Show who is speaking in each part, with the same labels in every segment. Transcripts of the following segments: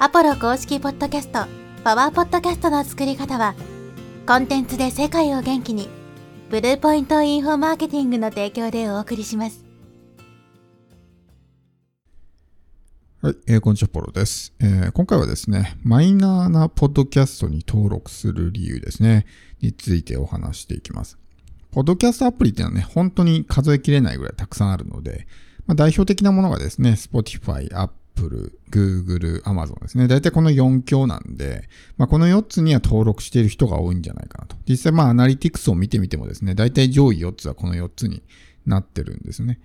Speaker 1: アポロ公式ポッドキャスト、パワーポッドキャストの作り方は、コンテンツで世界を元気に、ブルーポイントインフォマーケティングの提供でお送りします。
Speaker 2: はい、えー、こんにちは、ポロです、えー。今回はですね、マイナーなポッドキャストに登録する理由ですね、についてお話していきます。ポッドキャストアプリっていうのはね、本当に数えきれないぐらいたくさんあるので、まあ、代表的なものがですね、Spotify、Apple、Google、Amazon ですね。大体この4強なんで、まあ、この4つには登録している人が多いんじゃないかなと。実際まあアナリティクスを見てみてもですね、大体上位4つはこの4つになってるんですね。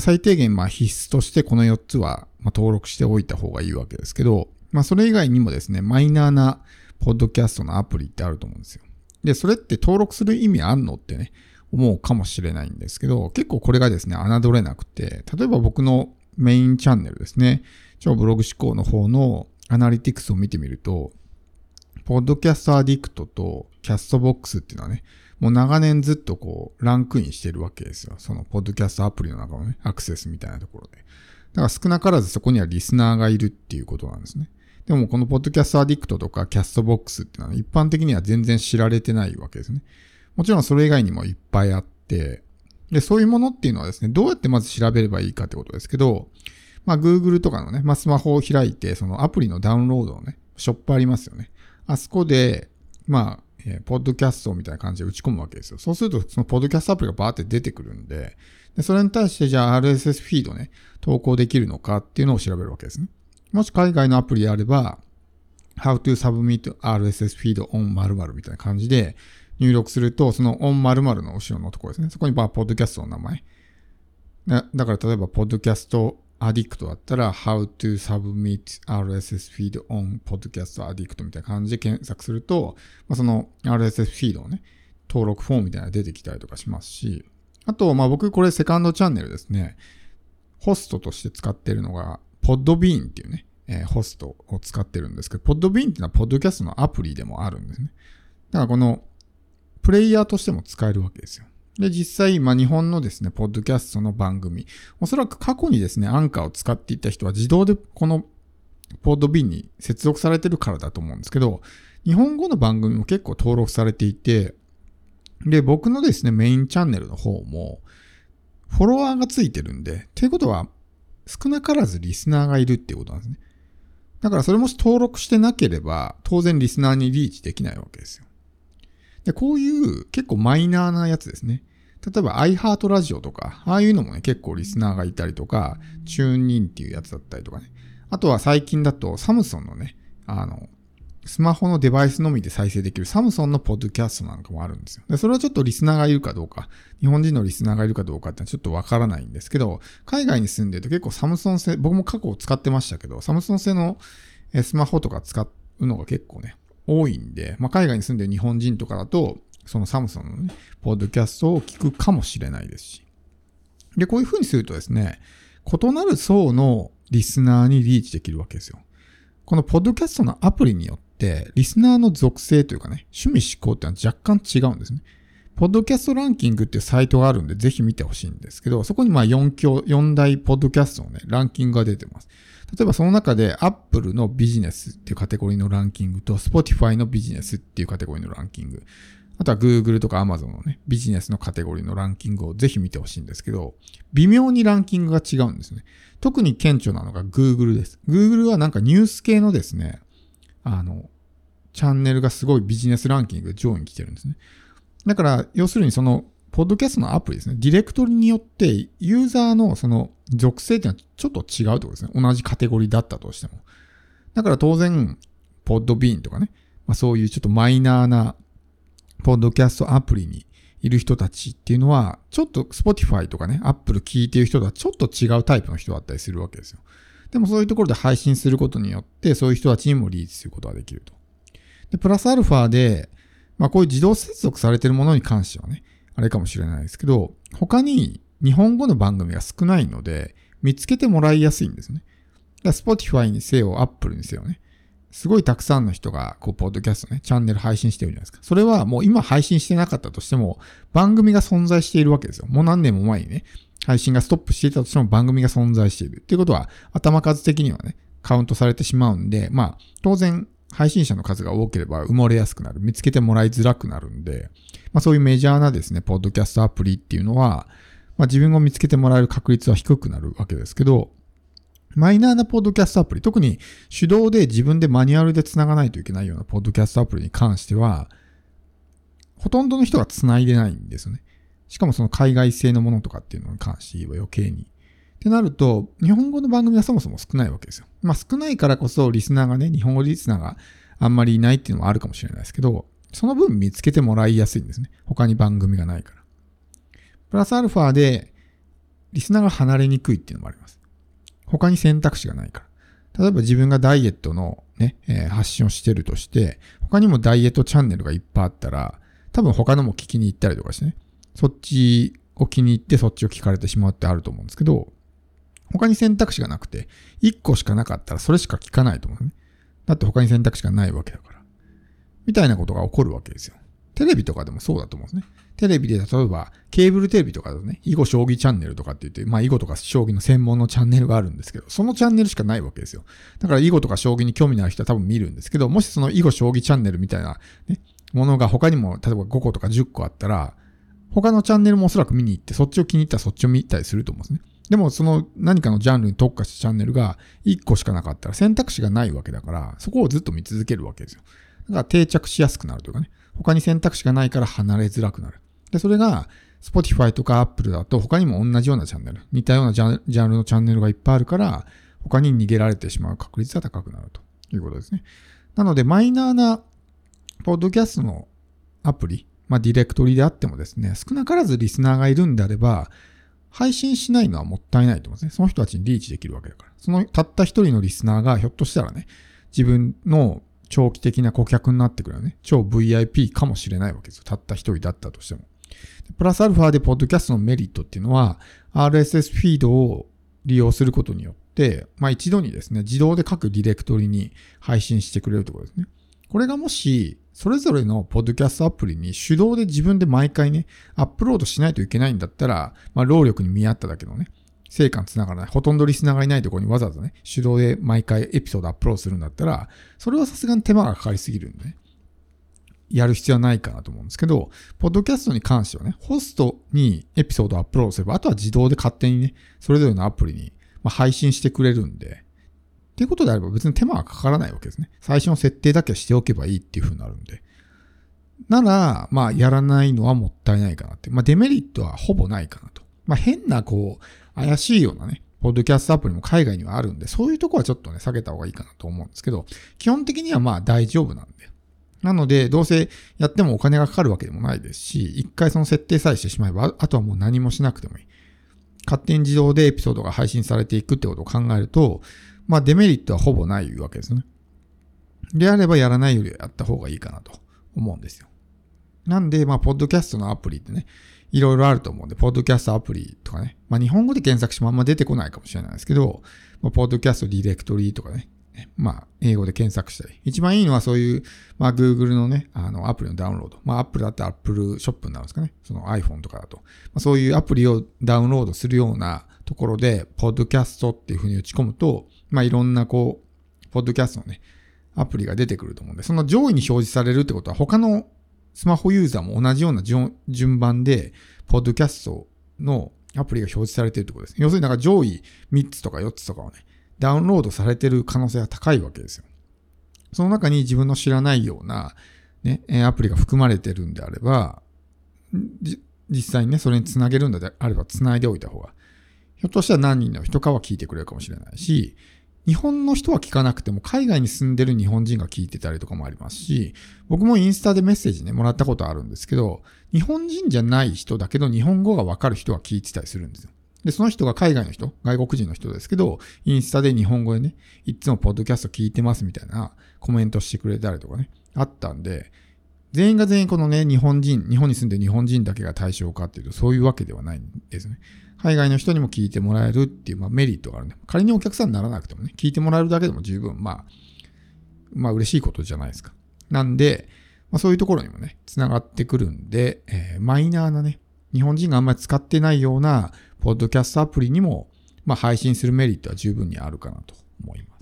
Speaker 2: 最低限まあ必須としてこの4つはま登録しておいた方がいいわけですけど、まあそれ以外にもですね、マイナーなポッドキャストのアプリってあると思うんですよ。で、それって登録する意味あんのってね、思うかもしれないんですけど、結構これがですね、侮れなくて、例えば僕のメインチャンネルですね、超ブログ思考の方のアナリティクスを見てみると、 Podcast Addict と Castbox っていうのはね、もう長年ずっとこう、ランクインしてるわけですよ。その、ポッドキャストアプリの中のね、アクセスみたいなところで。だから少なからずそこにはリスナーがいるっていうことなんですね。でもこの Podcast Addict とか Castbox っていうのは一般的には全然知られてないわけですね。もちろんそれ以外にもいっぱいあって、で、そういうものっていうのはですね、どうやってまず調べればいいかってことですけど、まあ、Google とかのね、まあ、スマホを開いて、そのアプリのダウンロードをね、ショップありますよね。あそこで、まあ、えー、ポッドキャストみたいな感じで打ち込むわけですよ。そうすると、そのポッドキャストアプリがバーって出てくるんで、でそれに対してじゃあ RSS フィードね、投稿できるのかっていうのを調べるわけですね。もし海外のアプリであれば、how to submit RSS feed on 〇〇みたいな感じで、入力すると、その on 〇〇の後ろのところですね。そこにバー、ポッドキャストの名前。だから例えば、ポッドキャストアディクトだったら、how to submit RSS feed on podcast addict みたいな感じで検索すると、まあ、その RSS フィードのね、登録フォームみたいなのが出てきたりとかしますし、あと、まあ僕これセカンドチャンネルですね、ホストとして使ってるのが、Podbean っていうね、えー、ホストを使ってるんですけど、Podbean っていうのはポッドキャストのアプリでもあるんですね。だからこのプレイヤーとしても使えるわけですよ。で、実際、今日本のですね、ポッドキャストの番組、おそらく過去にですね、アンカーを使っていた人は自動でこのポッドビンに接続されてるからだと思うんですけど、日本語の番組も結構登録されていて、で、僕のですね、メインチャンネルの方も、フォロワーがついてるんで、ということは、少なからずリスナーがいるっていうことなんですね。だからそれもし登録してなければ、当然リスナーにリーチできないわけですよ。で、こういう結構マイナーなやつですね。例えば iHeart ラジオとか、ああいうのもね、結構リスナーがいたりとか、チューンインっていうやつだったりとかね。あとは最近だとサムソンのね、あの、スマホのデバイスのみで再生できるサムソンのポッドキャストなんかもあるんですよ。で、それはちょっとリスナーがいるかどうか、日本人のリスナーがいるかどうかってちょっとわからないんですけど、海外に住んでると結構サムソン製、僕も過去を使ってましたけど、サムソン製のスマホとか使うのが結構ね、多いんで、まあ、海外に住んでる日本人とかだと、そのサムソンのね、ポッドキャストを聞くかもしれないですし。で、こういう風にするとですね、異なる層のリスナーにリーチできるわけですよ。このポッドキャストのアプリによって、リスナーの属性というかね、趣味思考ってのは若干違うんですね。ポッドキャストランキングっていうサイトがあるんで、ぜひ見てほしいんですけど、そこにまあ4強、4大ポッドキャストのね、ランキングが出てます。例えばその中で Apple のビジネスっていうカテゴリーのランキングと Spotify のビジネスっていうカテゴリーのランキング。あとは Google とか Amazon のね、ビジネスのカテゴリーのランキングをぜひ見てほしいんですけど、微妙にランキングが違うんですね。特に顕著なのが Google です。Google はなんかニュース系のですね、あの、チャンネルがすごいビジネスランキング上位に来てるんですね。だから、要するにその、ポッドキャストのアプリですね。ディレクトリによって、ユーザーのその属性っていうのはちょっと違うってことですね。同じカテゴリーだったとしても。だから当然、ポッドビーンとかね、まあ、そういうちょっとマイナーなポッドキャストアプリにいる人たちっていうのは、ちょっと Spotify とかね、Apple 聞いてる人とはちょっと違うタイプの人だったりするわけですよ。でもそういうところで配信することによって、そういう人たちにもリーチすることができると。で、プラスアルファで、まあこういう自動接続されてるものに関してはね、あれかもしれないですけど、他に日本語の番組が少ないので、見つけてもらいやすいんですね。だから Spotify にせよ、Apple にせよね。すごいたくさんの人が、こう、ポッドキャストね、チャンネル配信してるじゃないですか。それはもう今配信してなかったとしても、番組が存在しているわけですよ。もう何年も前にね、配信がストップしていたとしても番組が存在している。っていうことは、頭数的にはね、カウントされてしまうんで、まあ、当然、配信者の数が多ければ埋もれやすくなる。見つけてもらいづらくなるんで、まあそういうメジャーなですね、ポッドキャストアプリっていうのは、まあ自分を見つけてもらえる確率は低くなるわけですけど、マイナーなポッドキャストアプリ、特に手動で自分でマニュアルで繋がないといけないようなポッドキャストアプリに関しては、ほとんどの人が繋いでないんですよね。しかもその海外製のものとかっていうのに関して言えば余計に。ってなると、日本語の番組はそもそも少ないわけですよ。まあ少ないからこそリスナーがね、日本語リスナーがあんまりいないっていうのもあるかもしれないですけど、その分見つけてもらいやすいんですね。他に番組がないから。プラスアルファで、リスナーが離れにくいっていうのもあります。他に選択肢がないから。例えば自分がダイエットのね、えー、発信をしてるとして、他にもダイエットチャンネルがいっぱいあったら、多分他のも聞きに行ったりとかしてね、そっちを気に入ってそっちを聞かれてしまうってあると思うんですけど、他に選択肢がなくて、1個しかなかったらそれしか聞かないと思うね。だって他に選択肢がないわけだから。みたいなことが起こるわけですよ。テレビとかでもそうだと思うんですね。テレビで例えば、ケーブルテレビとかだとね、囲碁将棋チャンネルとかって言って、まあ囲碁とか将棋の専門のチャンネルがあるんですけど、そのチャンネルしかないわけですよ。だから囲碁とか将棋に興味のある人は多分見るんですけど、もしその囲碁将棋チャンネルみたいなね、ものが他にも例えば5個とか10個あったら、他のチャンネルもおそらく見に行って、そっちを気に入ったらそっちを見たりすると思うんですね。でもその何かのジャンルに特化したチャンネルが1個しかなかったら選択肢がないわけだから、そこをずっと見続けるわけですよ。だから定着しやすくなるというかね、他に選択肢がないから離れづらくなる。で、それが、Spotify とか Apple だと他にも同じようなチャンネル、似たようなジャンルのチャンネルがいっぱいあるから、他に逃げられてしまう確率は高くなるということですね。なので、マイナーな、ポッドキャストのアプリ、まあ、ディレクトリであってもですね、少なからずリスナーがいるんであれば、配信しないのはもったいないと思うんですね。その人たちにリーチできるわけだから。そのたった一人のリスナーがひょっとしたらね、自分の長期的な顧客になってくるよね。超 VIP かもしれないわけですよ。たった一人だったとしても。プラスアルファでポッドキャストのメリットっていうのは、RSS フィードを利用することによって、まあ一度にですね、自動で各ディレクトリに配信してくれるところですね。これがもし、それぞれのポッドキャストアプリに手動で自分で毎回ね、アップロードしないといけないんだったら、まあ労力に見合っただけのね、成果につながらない、ほとんどリスナーがいないところにわざわざね、手動で毎回エピソードアップロードするんだったら、それはさすがに手間がかかりすぎるんでね。やる必要はないかなと思うんですけど、ポッドキャストに関してはね、ホストにエピソードアップロードすれば、あとは自動で勝手にね、それぞれのアプリに配信してくれるんで、っていうことであれば別に手間はかからないわけですね。最初の設定だけはしておけばいいっていう風になるんで。なら、まあ、やらないのはもったいないかなって。まあ、デメリットはほぼないかなと。まあ、変な、こう、怪しいようなね、ポッドキャストアプリも海外にはあるんで、そういうとこはちょっとね、避けた方がいいかなと思うんですけど、基本的にはまあ大丈夫なんで。なので、どうせやってもお金がかかるわけでもないですし、一回その設定さえしてしまえば、あとはもう何もしなくてもいい。勝手に自動でエピソードが配信されていくってことを考えると、まあデメリットはほぼないわけですね。であればやらないよりはやった方がいいかなと思うんですよ。なんで、まあ、ポッドキャストのアプリってね、いろいろあると思うんで、ポッドキャストアプリとかね、まあ、日本語で検索してもあんま出てこないかもしれないですけど、まあ、ポッドキャストディレクトリーとかね、まあ、英語で検索したり。一番いいのはそういう、まあ、Google のね、あの、アプリのダウンロード。まあ、Apple だって Apple ショップになるんですかね。その iPhone とかだと。まあ、そういうアプリをダウンロードするようなところで、ポッドキャストっていうふうに打ち込むと、まあ、いろんなこう、ポッドキャストのね、アプリが出てくると思うんで、その上位に表示されるってことは、他のスマホユーザーも同じような順番で、ポッドキャストのアプリが表示されてるってことです。要するになんか上位3つとか4つとかをね、ダウンロードされてる可能性が高いわけですよ。その中に自分の知らないような、ね、アプリが含まれてるんであれば、実際にね、それにつなげるんであればつないでおいた方が、ひょっとしたら何人の人かは聞いてくれるかもしれないし、日本の人は聞かなくても海外に住んでる日本人が聞いてたりとかもありますし、僕もインスタでメッセージね、もらったことあるんですけど、日本人じゃない人だけど日本語がわかる人は聞いてたりするんですよ。で、その人が海外の人、外国人の人ですけど、インスタで日本語でね、いつもポッドキャスト聞いてますみたいなコメントしてくれたりとかね、あったんで、全員が全員このね、日本人、日本に住んでる日本人だけが対象かっていうと、そういうわけではないんですね。海外の人にも聞いてもらえるっていう、まあ、メリットがあるね。仮にお客さんにならなくてもね、聞いてもらえるだけでも十分、まあ、まあ嬉しいことじゃないですか。なんで、まあ、そういうところにもね、繋がってくるんで、えー、マイナーなね、日本人があんまり使ってないような、ポッドキャストアプリにも、まあ、配信するメリットは十分にあるかなと思います。